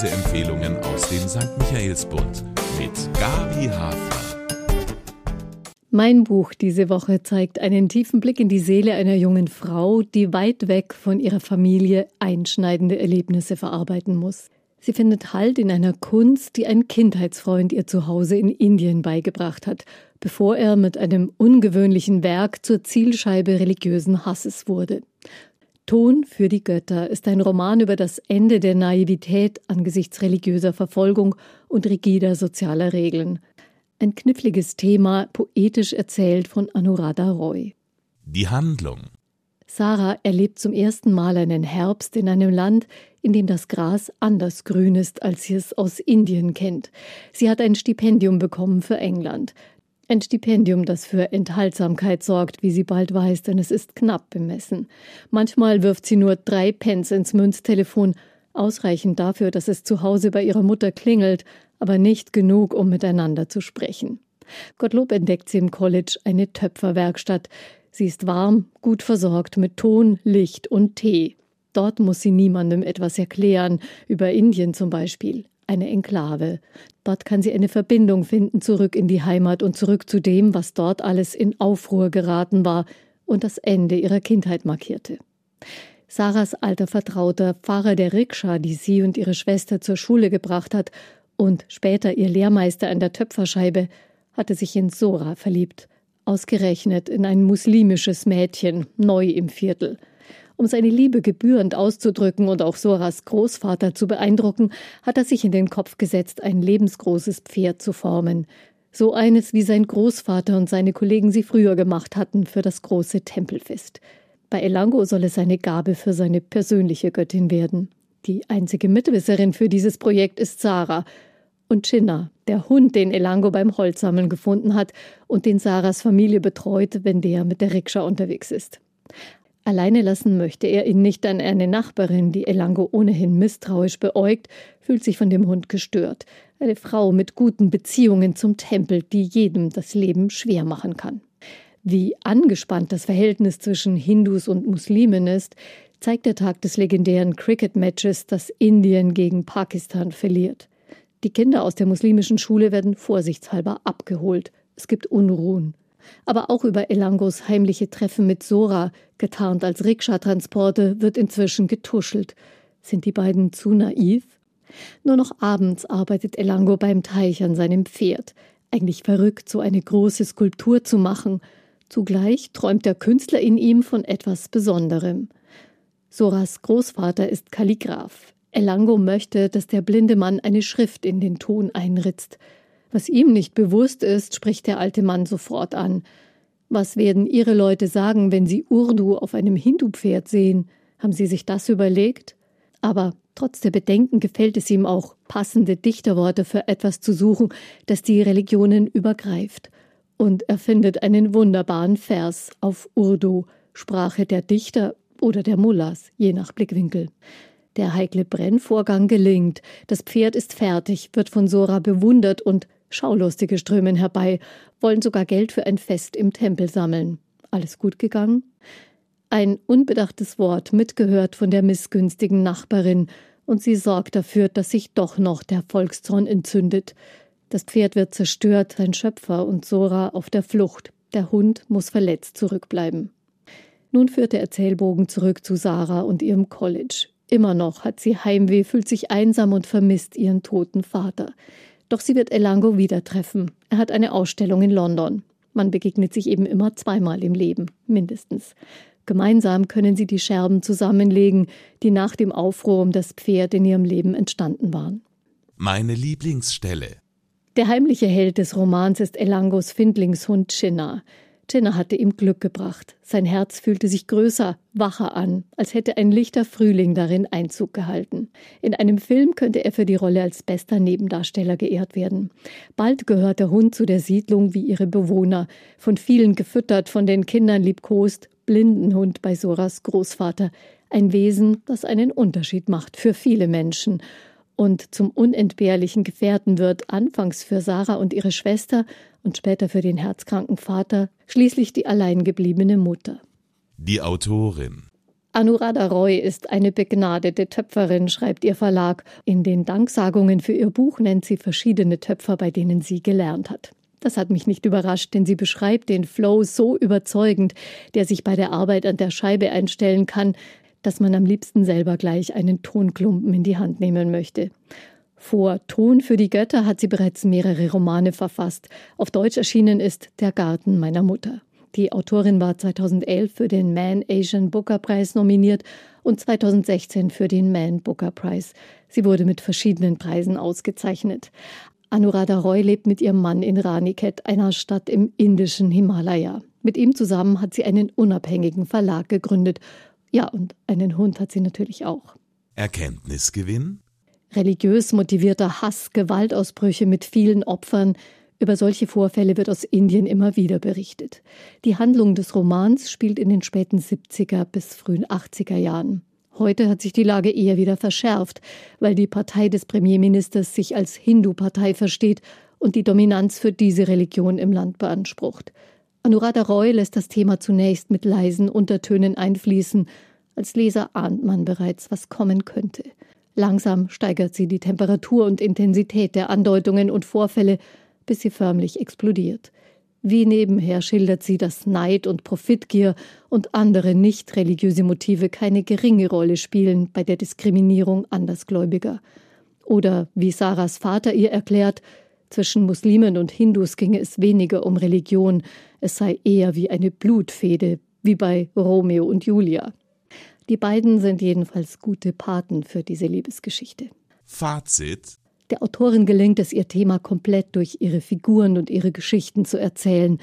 Leseempfehlungen aus dem St. Michaelsbund mit Gabi Hafner. Mein Buch diese Woche zeigt einen tiefen Blick in die Seele einer jungen Frau, die weit weg von ihrer Familie einschneidende Erlebnisse verarbeiten muss. Sie findet Halt in einer Kunst, die ein Kindheitsfreund ihr Zuhause in Indien beigebracht hat, bevor er mit einem ungewöhnlichen Werk zur Zielscheibe religiösen Hasses wurde. Ton für die Götter ist ein Roman über das Ende der Naivität angesichts religiöser Verfolgung und rigider sozialer Regeln. Ein kniffliges Thema, poetisch erzählt von Anuradha Roy. Die Handlung. Sarah erlebt zum ersten Mal einen Herbst in einem Land, in dem das Gras anders grün ist, als sie es aus Indien kennt. Sie hat ein Stipendium bekommen für England. Ein Stipendium, das für Enthaltsamkeit sorgt, wie sie bald weiß, denn es ist knapp bemessen. Manchmal wirft sie nur drei Pence ins Münztelefon, ausreichend dafür, dass es zu Hause bei ihrer Mutter klingelt, aber nicht genug, um miteinander zu sprechen. Gottlob entdeckt sie im College eine Töpferwerkstatt. Sie ist warm, gut versorgt mit Ton, Licht und Tee. Dort muss sie niemandem etwas erklären, über Indien zum Beispiel eine Enklave. Dort kann sie eine Verbindung finden zurück in die Heimat und zurück zu dem, was dort alles in Aufruhr geraten war und das Ende ihrer Kindheit markierte. Sarahs alter Vertrauter, Fahrer der Rikscha, die sie und ihre Schwester zur Schule gebracht hat, und später ihr Lehrmeister an der Töpferscheibe, hatte sich in Sora verliebt, ausgerechnet in ein muslimisches Mädchen, neu im Viertel. Um seine Liebe gebührend auszudrücken und auch Soras Großvater zu beeindrucken, hat er sich in den Kopf gesetzt, ein lebensgroßes Pferd zu formen. So eines, wie sein Großvater und seine Kollegen sie früher gemacht hatten für das große Tempelfest. Bei Elango soll es eine Gabe für seine persönliche Göttin werden. Die einzige Mitwisserin für dieses Projekt ist Sarah. Und Chinna, der Hund, den Elango beim Holzsammeln gefunden hat und den Sarahs Familie betreut, wenn der mit der Rikscha unterwegs ist. Alleine lassen möchte er ihn nicht an eine Nachbarin, die Elango ohnehin misstrauisch beäugt, fühlt sich von dem Hund gestört. Eine Frau mit guten Beziehungen zum Tempel, die jedem das Leben schwer machen kann. Wie angespannt das Verhältnis zwischen Hindus und Muslimen ist, zeigt der Tag des legendären Cricket-Matches, das Indien gegen Pakistan verliert. Die Kinder aus der muslimischen Schule werden vorsichtshalber abgeholt. Es gibt Unruhen aber auch über Elangos heimliche Treffen mit Sora, getarnt als Rikscha-Transporte, wird inzwischen getuschelt. Sind die beiden zu naiv? Nur noch abends arbeitet Elango beim Teich an seinem Pferd. Eigentlich verrückt, so eine große Skulptur zu machen. Zugleich träumt der Künstler in ihm von etwas Besonderem. Soras Großvater ist Kalligraph. Elango möchte, dass der blinde Mann eine Schrift in den Ton einritzt. Was ihm nicht bewusst ist, spricht der alte Mann sofort an. Was werden Ihre Leute sagen, wenn Sie Urdu auf einem Hindu-Pferd sehen? Haben Sie sich das überlegt? Aber trotz der Bedenken gefällt es ihm auch, passende Dichterworte für etwas zu suchen, das die Religionen übergreift. Und er findet einen wunderbaren Vers auf Urdu, Sprache der Dichter oder der Mullahs, je nach Blickwinkel. Der heikle Brennvorgang gelingt, das Pferd ist fertig, wird von Sora bewundert und Schaulustige strömen herbei, wollen sogar Geld für ein Fest im Tempel sammeln. Alles gut gegangen? Ein unbedachtes Wort mitgehört von der missgünstigen Nachbarin, und sie sorgt dafür, dass sich doch noch der Volkszorn entzündet. Das Pferd wird zerstört, sein Schöpfer und Sora auf der Flucht. Der Hund muss verletzt zurückbleiben. Nun führt der Erzählbogen zurück zu Sarah und ihrem College. Immer noch hat sie Heimweh, fühlt sich einsam und vermisst ihren toten Vater. Doch sie wird Elango wieder treffen. Er hat eine Ausstellung in London. Man begegnet sich eben immer zweimal im Leben, mindestens. Gemeinsam können sie die Scherben zusammenlegen, die nach dem Aufruhr um das Pferd in ihrem Leben entstanden waren. Meine Lieblingsstelle. Der heimliche Held des Romans ist Elangos Findlingshund Chinna. Jinnah hatte ihm Glück gebracht. Sein Herz fühlte sich größer, wacher an, als hätte ein lichter Frühling darin Einzug gehalten. In einem Film könnte er für die Rolle als bester Nebendarsteller geehrt werden. Bald gehört der Hund zu der Siedlung wie ihre Bewohner, von vielen gefüttert, von den Kindern liebkost, Blindenhund bei Soras Großvater. Ein Wesen, das einen Unterschied macht für viele Menschen und zum unentbehrlichen Gefährten wird, anfangs für Sarah und ihre Schwester und später für den herzkranken Vater, schließlich die alleingebliebene Mutter. Die Autorin Anuradha Roy ist eine begnadete Töpferin, schreibt ihr Verlag. In den Danksagungen für ihr Buch nennt sie verschiedene Töpfer, bei denen sie gelernt hat. Das hat mich nicht überrascht, denn sie beschreibt den Flow so überzeugend, der sich bei der Arbeit an der Scheibe einstellen kann, dass man am liebsten selber gleich einen Tonklumpen in die Hand nehmen möchte. Vor Ton für die Götter hat sie bereits mehrere Romane verfasst. Auf Deutsch erschienen ist Der Garten meiner Mutter. Die Autorin war 2011 für den Man Asian Booker Prize nominiert und 2016 für den Man Booker Prize. Sie wurde mit verschiedenen Preisen ausgezeichnet. Anuradha Roy lebt mit ihrem Mann in Raniket, einer Stadt im indischen Himalaya. Mit ihm zusammen hat sie einen unabhängigen Verlag gegründet ja, und einen Hund hat sie natürlich auch. Erkenntnisgewinn? Religiös motivierter Hass, Gewaltausbrüche mit vielen Opfern. Über solche Vorfälle wird aus Indien immer wieder berichtet. Die Handlung des Romans spielt in den späten 70er bis frühen 80er Jahren. Heute hat sich die Lage eher wieder verschärft, weil die Partei des Premierministers sich als Hindu-Partei versteht und die Dominanz für diese Religion im Land beansprucht. Anuradha Roy lässt das Thema zunächst mit leisen Untertönen einfließen. Als Leser ahnt man bereits, was kommen könnte. Langsam steigert sie die Temperatur und Intensität der Andeutungen und Vorfälle, bis sie förmlich explodiert. Wie nebenher schildert sie, dass Neid und Profitgier und andere nicht religiöse Motive keine geringe Rolle spielen bei der Diskriminierung Andersgläubiger. Oder wie Sarahs Vater ihr erklärt, zwischen Muslimen und Hindus ginge es weniger um Religion, es sei eher wie eine Blutfehde, wie bei Romeo und Julia. Die beiden sind jedenfalls gute Paten für diese Liebesgeschichte. Fazit der Autorin gelingt es, ihr Thema komplett durch ihre Figuren und ihre Geschichten zu erzählen,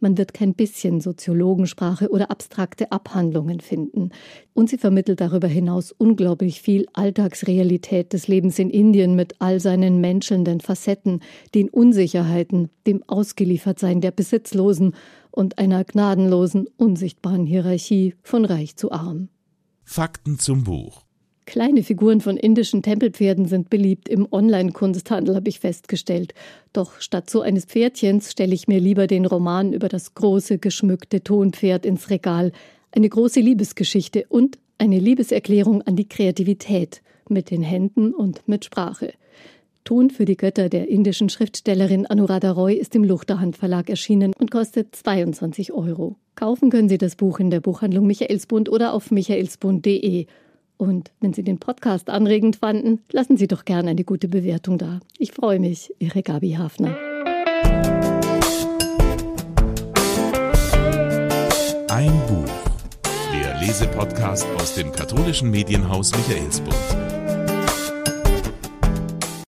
man wird kein bisschen Soziologensprache oder abstrakte Abhandlungen finden. Und sie vermittelt darüber hinaus unglaublich viel Alltagsrealität des Lebens in Indien mit all seinen menschelnden Facetten, den Unsicherheiten, dem Ausgeliefertsein der Besitzlosen und einer gnadenlosen, unsichtbaren Hierarchie von reich zu arm. Fakten zum Buch. Kleine Figuren von indischen Tempelpferden sind beliebt im Online-Kunsthandel, habe ich festgestellt. Doch statt so eines Pferdchens stelle ich mir lieber den Roman über das große, geschmückte Tonpferd ins Regal. Eine große Liebesgeschichte und eine Liebeserklärung an die Kreativität mit den Händen und mit Sprache. Ton für die Götter der indischen Schriftstellerin Anuradha Roy ist im Luchterhand Verlag erschienen und kostet 22 Euro. Kaufen können Sie das Buch in der Buchhandlung Michaelsbund oder auf michaelsbund.de. Und wenn Sie den Podcast anregend fanden, lassen Sie doch gerne eine gute Bewertung da. Ich freue mich. Ihre Gabi Hafner. Ein Buch. Der Lesepodcast aus dem katholischen Medienhaus Michaelsbund.